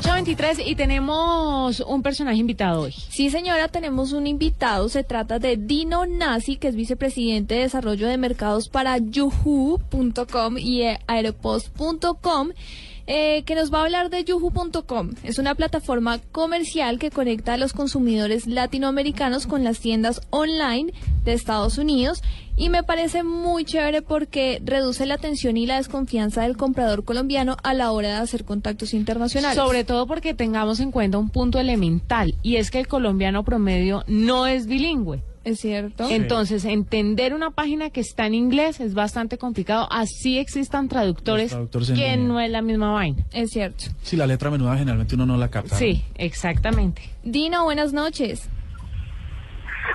823 y tenemos un personaje invitado hoy. Sí, señora, tenemos un invitado. Se trata de Dino Nazi, que es vicepresidente de desarrollo de mercados para yuhu.com y aeropost.com. Eh, que nos va a hablar de yuhu.com. Es una plataforma comercial que conecta a los consumidores latinoamericanos con las tiendas online de Estados Unidos y me parece muy chévere porque reduce la tensión y la desconfianza del comprador colombiano a la hora de hacer contactos internacionales. Sobre todo porque tengamos en cuenta un punto elemental y es que el colombiano promedio no es bilingüe. Es cierto. Entonces, entender una página que está en inglés es bastante complicado. Así existan traductores, que no es la misma vaina. Es cierto. Sí, la letra menuda generalmente uno no la capta. Sí, exactamente. Dino, buenas noches.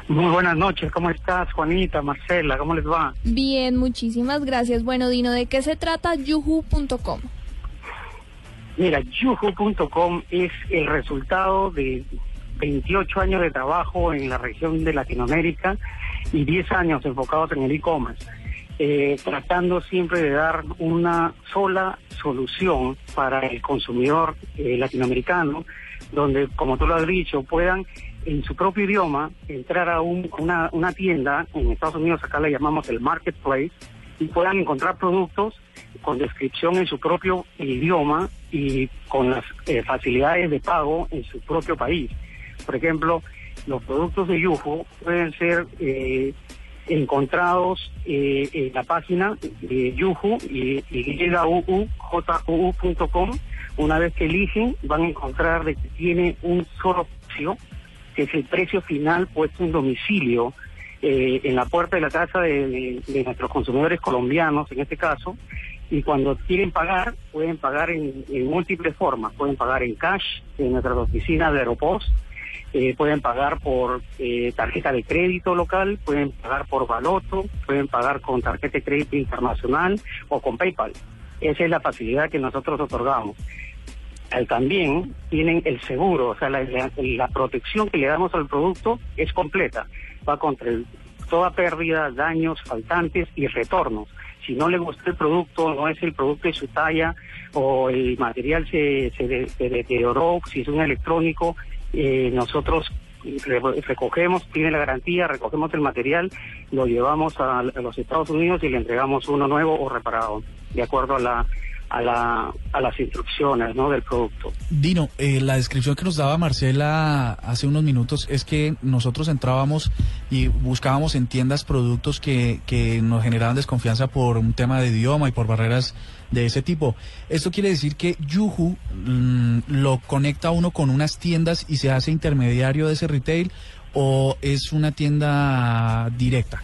Muy buenas noches, ¿cómo estás, Juanita, Marcela? ¿Cómo les va? Bien, muchísimas gracias. Bueno, Dino, ¿de qué se trata yuhu.com? Mira, yuhu.com es el resultado de 28 años de trabajo en la región de Latinoamérica y 10 años enfocados en el e-commerce, eh, tratando siempre de dar una sola solución para el consumidor eh, latinoamericano, donde, como tú lo has dicho, puedan en su propio idioma entrar a una, una tienda, en Estados Unidos acá le llamamos el marketplace, y puedan encontrar productos con descripción en su propio idioma y con las eh, facilidades de pago en su propio país. Por ejemplo, los productos de Yuhu pueden ser eh, encontrados eh, en la página de Yuhu y, y Una vez que eligen, van a encontrar que tiene un solo precio, que es el precio final puesto en domicilio eh, en la puerta de la casa de, nuestros consumidores colombianos, en este caso, y cuando quieren pagar, pueden pagar en, en múltiples formas. Pueden pagar en cash en nuestras oficinas de Aeropost, eh, pueden pagar por eh, tarjeta de crédito local, pueden pagar por baloto, pueden pagar con tarjeta de crédito internacional o con PayPal. Esa es la facilidad que nosotros otorgamos. también tienen el seguro, o sea, la, protección que le damos al producto es completa. Va contra toda pérdida, daños, faltantes y retornos. Si no le gusta el producto, no es el producto de su talla o el material se, se deterioró, si es un electrónico, eh, nosotros recogemos, tiene la garantía, recogemos el material, lo llevamos a, los Estados Unidos y le entregamos uno nuevo o reparado, de acuerdo a la a, la, a las instrucciones ¿no? del producto. Dino, eh, la descripción que nos daba Marcela hace unos minutos es que nosotros entrábamos y buscábamos en tiendas productos que, que nos generaban desconfianza por un tema de idioma y por barreras de ese tipo. Esto quiere decir que Yuhu mm, lo conecta uno con unas tiendas y se hace intermediario de ese retail o es una tienda directa.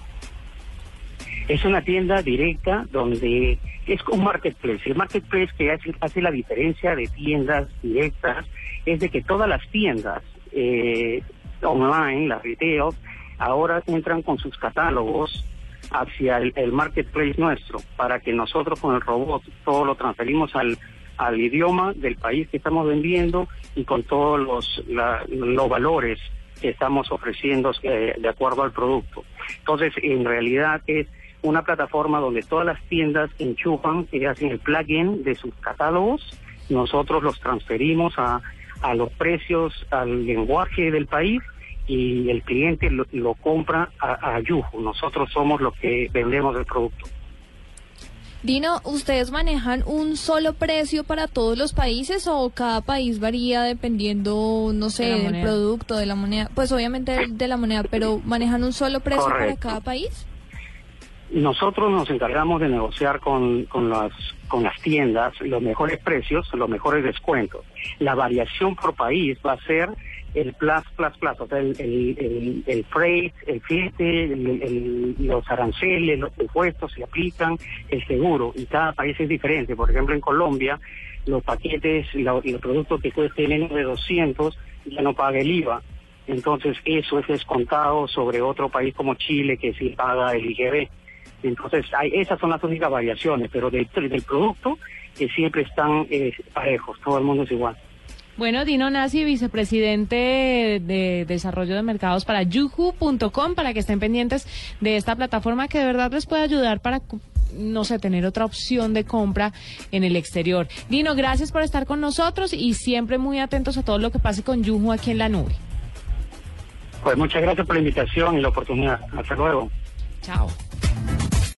Es una tienda directa donde es un marketplace. El marketplace que hace, la diferencia de tiendas directas es de que todas las tiendas eh, online, las retail, ahora entran con sus catálogos hacia el, marketplace nuestro, para que nosotros con el robot todo lo transferimos al, al idioma del país que estamos vendiendo y con todos los, los valores que estamos ofreciendo eh, de acuerdo al producto. Entonces, en realidad es una plataforma donde todas las tiendas enchufan y hacen el plugin de sus catálogos, nosotros los transferimos a, a los precios, al lenguaje del país y el cliente lo, compra a, a Nosotros somos los que vendemos el producto. Dino, ¿ustedes manejan un solo precio para todos los países o cada país varía dependiendo, no sé, del producto, de la moneda? Pues obviamente de la moneda, pero ¿manejan un solo precio para cada país? Nosotros nos encargamos de negociar con, con, las, con las tiendas los mejores precios, los mejores descuentos. La variación por país va a ser el plus, plus, plus, o sea, el, el, el, freight, el flete, los aranceles, los impuestos se aplican, el seguro, y cada país es diferente. Por ejemplo, en Colombia, los paquetes y los productos que cuesten menos de 200 ya no paga el IVA. Entonces, eso es descontado sobre otro país como Chile, que sí paga el IGB. Entonces, hay, esas son las únicas variaciones, pero del, del producto, que siempre están eh, parejos, todo el mundo es igual. Bueno, Dino Nazi, vicepresidente de Desarrollo de Mercados para yuhu.com, para que estén pendientes de esta plataforma que de verdad les puede ayudar para no sé, tener otra opción de compra en el exterior. Dino, gracias por estar con nosotros y siempre muy atentos a todo lo que pase con Yuhu aquí en la nube. Pues muchas gracias por la invitación y la oportunidad. Hasta luego. Chao.